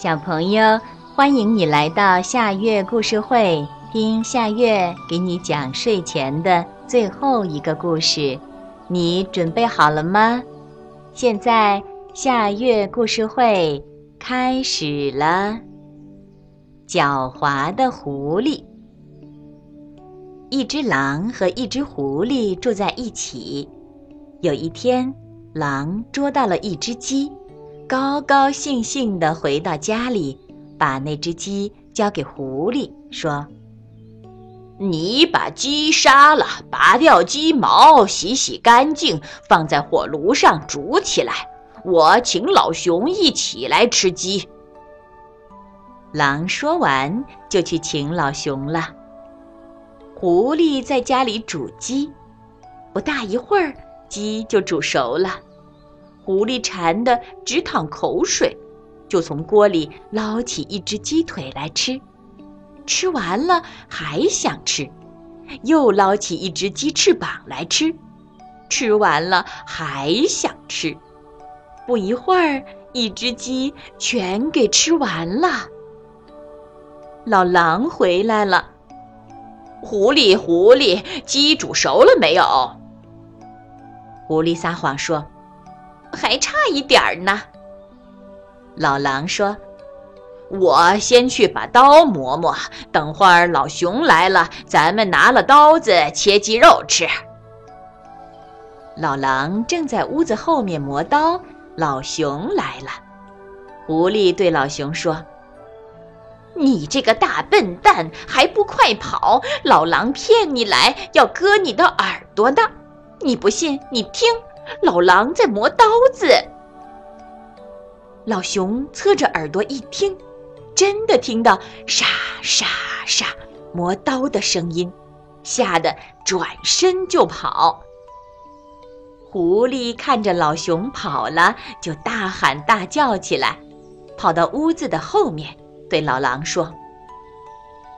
小朋友，欢迎你来到夏月故事会，听夏月给你讲睡前的最后一个故事。你准备好了吗？现在夏月故事会开始了。狡猾的狐狸，一只狼和一只狐狸住在一起。有一天，狼捉到了一只鸡。高高兴兴地回到家里，把那只鸡交给狐狸，说：“你把鸡杀了，拔掉鸡毛，洗洗干净，放在火炉上煮起来。我请老熊一起来吃鸡。”狼说完，就去请老熊了。狐狸在家里煮鸡，不大一会儿，鸡就煮熟了。狐狸馋得直淌口水，就从锅里捞起一只鸡腿来吃。吃完了还想吃，又捞起一只鸡翅膀来吃。吃完了还想吃。不一会儿，一只鸡全给吃完了。老狼回来了，狐狸，狐狸，鸡煮熟了没有？狐狸撒谎说。还差一点儿呢，老狼说：“我先去把刀磨磨，等会儿老熊来了，咱们拿了刀子切鸡肉吃。”老狼正在屋子后面磨刀，老熊来了。狐狸对老熊说：“你这个大笨蛋，还不快跑！老狼骗你来，要割你的耳朵的。你不信，你听。”老狼在磨刀子。老熊侧着耳朵一听，真的听到沙沙沙磨刀的声音，吓得转身就跑。狐狸看着老熊跑了，就大喊大叫起来，跑到屋子的后面，对老狼说。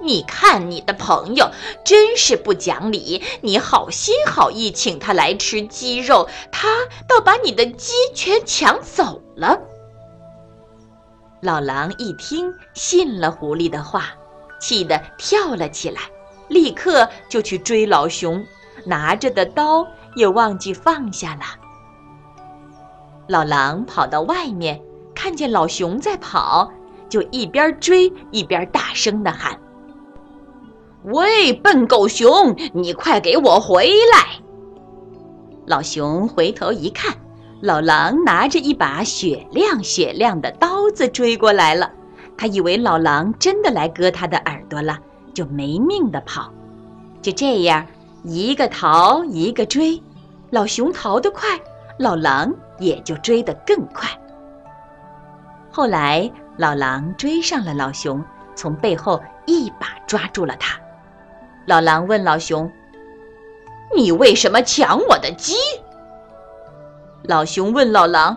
你看你的朋友真是不讲理！你好心好意请他来吃鸡肉，他倒把你的鸡全抢走了。老狼一听，信了狐狸的话，气得跳了起来，立刻就去追老熊，拿着的刀也忘记放下了。老狼跑到外面，看见老熊在跑，就一边追一边大声的喊。喂，笨狗熊，你快给我回来！老熊回头一看，老狼拿着一把雪亮雪亮的刀子追过来了。他以为老狼真的来割他的耳朵了，就没命的跑。就这样，一个逃一个追，老熊逃得快，老狼也就追得更快。后来，老狼追上了老熊，从背后一把抓住了他。老狼问老熊：“你为什么抢我的鸡？”老熊问老狼：“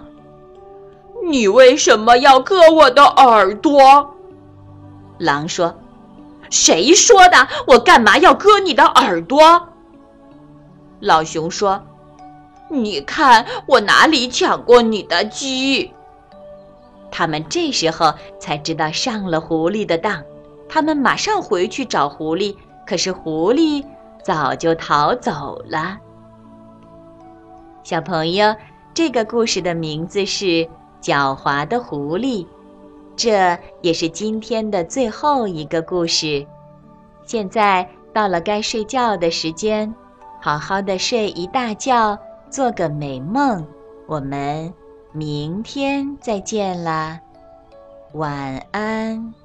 你为什么要割我的耳朵？”狼说：“谁说的？我干嘛要割你的耳朵？”老熊说：“你看我哪里抢过你的鸡？”他们这时候才知道上了狐狸的当，他们马上回去找狐狸。可是狐狸早就逃走了。小朋友，这个故事的名字是《狡猾的狐狸》，这也是今天的最后一个故事。现在到了该睡觉的时间，好好的睡一大觉，做个美梦。我们明天再见啦，晚安。